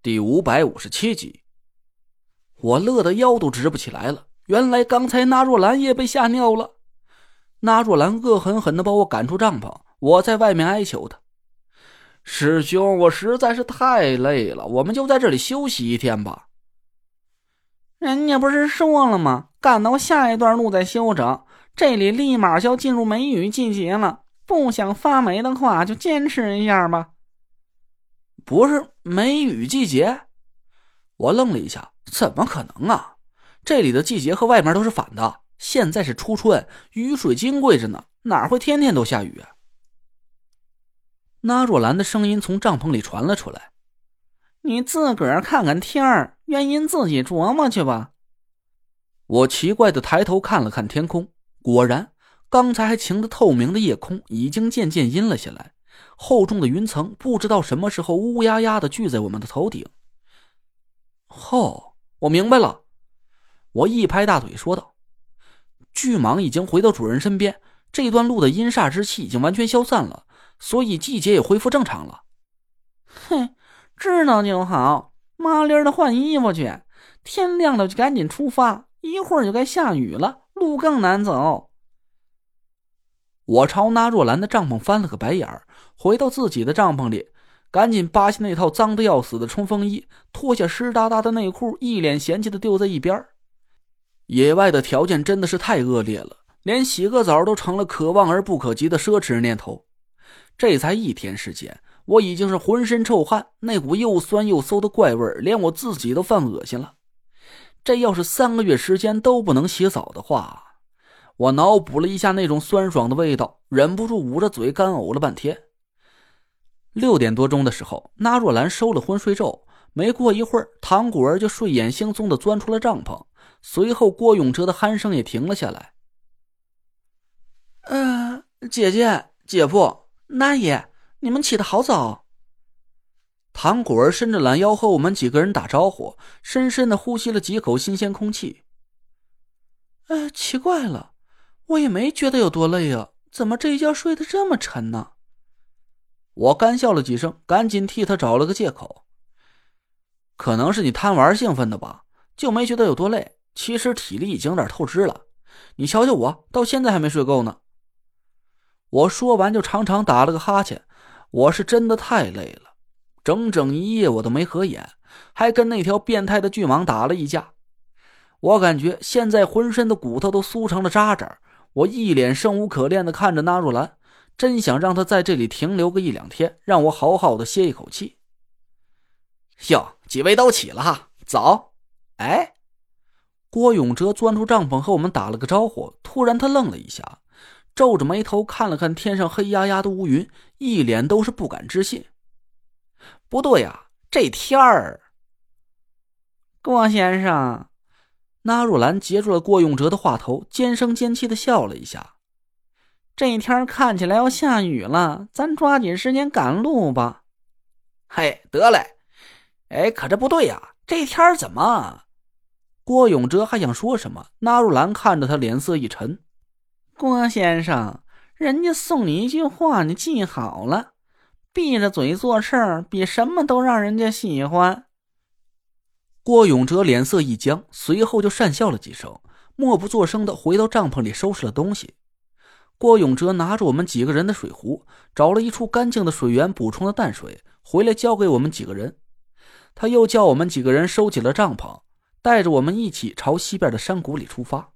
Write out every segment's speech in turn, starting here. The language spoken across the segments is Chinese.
第五百五十七集，我乐得腰都直不起来了。原来刚才那若兰也被吓尿了。那若兰恶狠狠的把我赶出帐篷，我在外面哀求他：“师兄，我实在是太累了，我们就在这里休息一天吧。”人家不是说了吗？赶到下一段路再休整。这里立马就要进入梅雨季节了，不想发霉的话，就坚持一下吧。不是梅雨季节，我愣了一下，怎么可能啊？这里的季节和外面都是反的。现在是初春，雨水金贵着呢，哪会天天都下雨啊？那若兰的声音从帐篷里传了出来：“你自个儿看看天儿，原因自己琢磨去吧。”我奇怪的抬头看了看天空，果然，刚才还晴的透明的夜空已经渐渐阴了下来。厚重的云层不知道什么时候乌压压的聚在我们的头顶。哦，我明白了，我一拍大腿说道：“巨蟒已经回到主人身边，这段路的阴煞之气已经完全消散了，所以季节也恢复正常了。”哼，知道就好，麻利的换衣服去，天亮了就赶紧出发，一会儿就该下雨了，路更难走。我朝那若兰的帐篷翻了个白眼儿。回到自己的帐篷里，赶紧扒下那套脏的要死的冲锋衣，脱下湿哒哒的内裤，一脸嫌弃的丢在一边。野外的条件真的是太恶劣了，连洗个澡都成了可望而不可及的奢侈念头。这才一天时间，我已经是浑身臭汗，那股又酸又馊的怪味连我自己都犯恶心了。这要是三个月时间都不能洗澡的话，我脑补了一下那种酸爽的味道，忍不住捂着嘴干呕了半天。六点多钟的时候，那若兰收了昏睡咒。没过一会儿，唐果儿就睡眼惺忪的钻出了帐篷。随后，郭永哲的鼾声也停了下来。呃，姐姐、姐夫、那爷，你们起得好早。唐果儿伸着懒腰和我们几个人打招呼，深深的呼吸了几口新鲜空气。呃，奇怪了，我也没觉得有多累啊，怎么这一觉睡得这么沉呢？我干笑了几声，赶紧替他找了个借口。可能是你贪玩兴奋的吧，就没觉得有多累。其实体力已经有点透支了。你瞧瞧我，到现在还没睡够呢。我说完就长长打了个哈欠。我是真的太累了，整整一夜我都没合眼，还跟那条变态的巨蟒打了一架。我感觉现在浑身的骨头都酥成了渣渣。我一脸生无可恋的看着纳若兰。真想让他在这里停留个一两天，让我好好的歇一口气。哟，几位都起了哈，早。哎，郭永哲钻出帐篷和我们打了个招呼，突然他愣了一下，皱着眉头看了看天上黑压压的乌云，一脸都是不敢置信。不对呀，这天儿。郭先生，纳若兰截住了郭永哲的话头，尖声尖气的笑了一下。这天看起来要下雨了，咱抓紧时间赶路吧。嘿，得嘞。哎，可这不对呀，这天怎么？郭永哲还想说什么，纳若兰看着他，脸色一沉。郭先生，人家送你一句话，你记好了：闭着嘴做事儿，比什么都让人家喜欢。郭永哲脸色一僵，随后就讪笑了几声，默不作声的回到帐篷里收拾了东西。郭永哲拿着我们几个人的水壶，找了一处干净的水源补充了淡水，回来交给我们几个人。他又叫我们几个人收起了帐篷，带着我们一起朝西边的山谷里出发。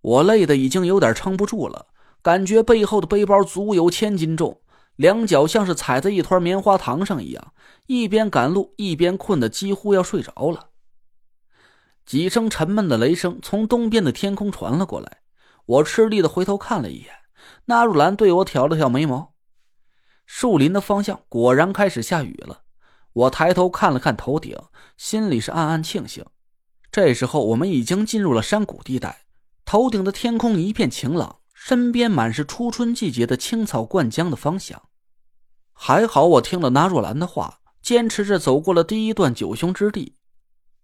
我累得已经有点撑不住了，感觉背后的背包足有千斤重，两脚像是踩在一团棉花糖上一样，一边赶路一边困得几乎要睡着了。几声沉闷的雷声从东边的天空传了过来。我吃力的回头看了一眼，纳入兰对我挑了挑眉毛。树林的方向果然开始下雨了。我抬头看了看头顶，心里是暗暗庆幸。这时候我们已经进入了山谷地带，头顶的天空一片晴朗，身边满是初春季节的青草灌浆的芳香。还好我听了纳若兰的话，坚持着走过了第一段九凶之地。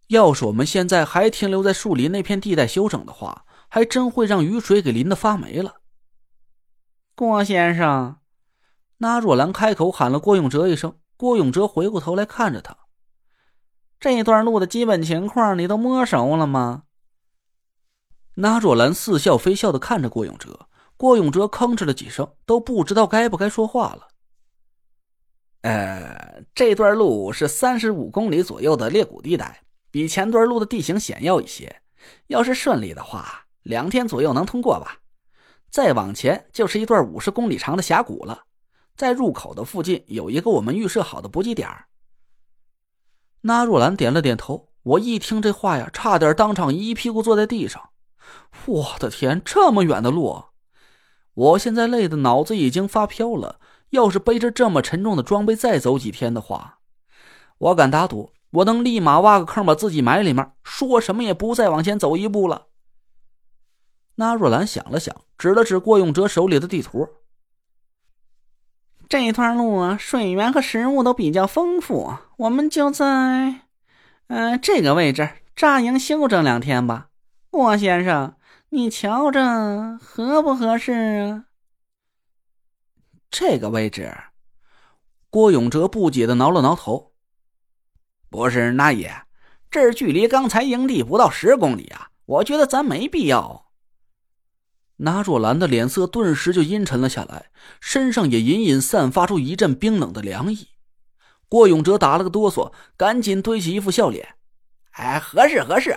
要是我们现在还停留在树林那片地带休整的话，还真会让雨水给淋得发霉了。郭先生，那若兰开口喊了郭永哲一声，郭永哲回过头来看着他。这段路的基本情况你都摸熟了吗？那若兰似笑非笑的看着郭永哲，郭永哲吭哧了几声，都不知道该不该说话了。呃，这段路是三十五公里左右的裂谷地带，比前段路的地形险要一些。要是顺利的话，两天左右能通过吧。再往前就是一段五十公里长的峡谷了，在入口的附近有一个我们预设好的补给点。那若兰点了点头。我一听这话呀，差点当场一屁股坐在地上。我的天，这么远的路，我现在累的脑子已经发飘了。要是背着这么沉重的装备再走几天的话，我敢打赌，我能立马挖个坑把自己埋里面，说什么也不再往前走一步了。那若兰想了想，指了指郭永哲手里的地图：“这一段路啊，水源和食物都比较丰富，我们就在，嗯，这个位置扎营休整两天吧。郭先生，你瞧着合不合适啊？”这个位置，郭永哲不解的挠了挠头。不是那爷，这距离刚才营地不到十公里啊，我觉得咱没必要。那若兰的脸色顿时就阴沉了下来，身上也隐隐散发出一阵冰冷的凉意。郭永哲打了个哆嗦，赶紧堆起一副笑脸：“哎，合适合适，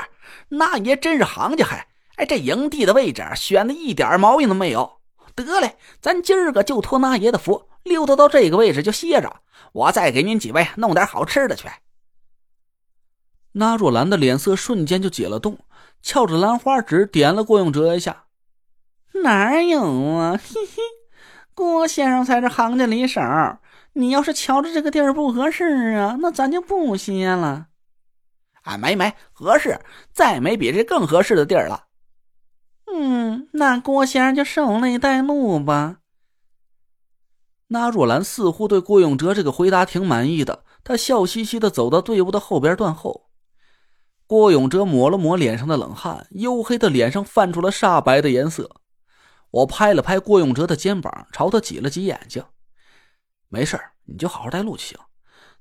那爷真是行家还哎，这营地的位置选的一点毛病都没有。”得嘞，咱今儿个就托那爷的福，溜达到这个位置就歇着。我再给您几位弄点好吃的去。那若兰的脸色瞬间就解了冻，翘着兰花指点了郭永哲一下：“哪有啊？嘿嘿，郭先生才是行家里手。你要是瞧着这个地儿不合适啊，那咱就不歇了。啊，没没合适，再没比这更合适的地儿了。”嗯，那郭先生就受累带路吧。那若兰似乎对郭永哲这个回答挺满意的，他笑嘻嘻的走到队伍的后边断后。郭永哲抹了抹脸上的冷汗，黝黑的脸上泛出了煞白的颜色。我拍了拍郭永哲的肩膀，朝他挤了挤眼睛：“没事你就好好带路就行。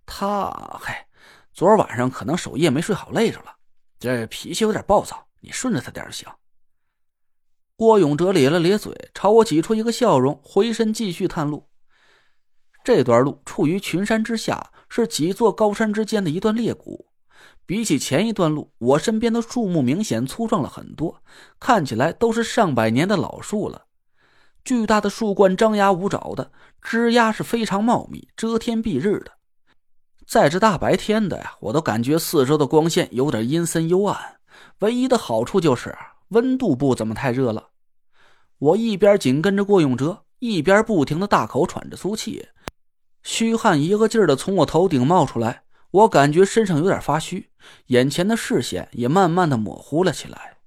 他，嗨，昨儿晚上可能守夜没睡好，累着了，这脾气有点暴躁，你顺着他点就行。”郭永哲咧了咧嘴，朝我挤出一个笑容，回身继续探路。这段路处于群山之下，是几座高山之间的一段裂谷。比起前一段路，我身边的树木明显粗壮了很多，看起来都是上百年的老树了。巨大的树冠张牙舞爪的，枝桠是非常茂密，遮天蔽日的。在这大白天的呀，我都感觉四周的光线有点阴森幽暗。唯一的好处就是温度不怎么太热了。我一边紧跟着郭永哲，一边不停的大口喘着粗气，虚汗一个劲儿的从我头顶冒出来，我感觉身上有点发虚，眼前的视线也慢慢的模糊了起来。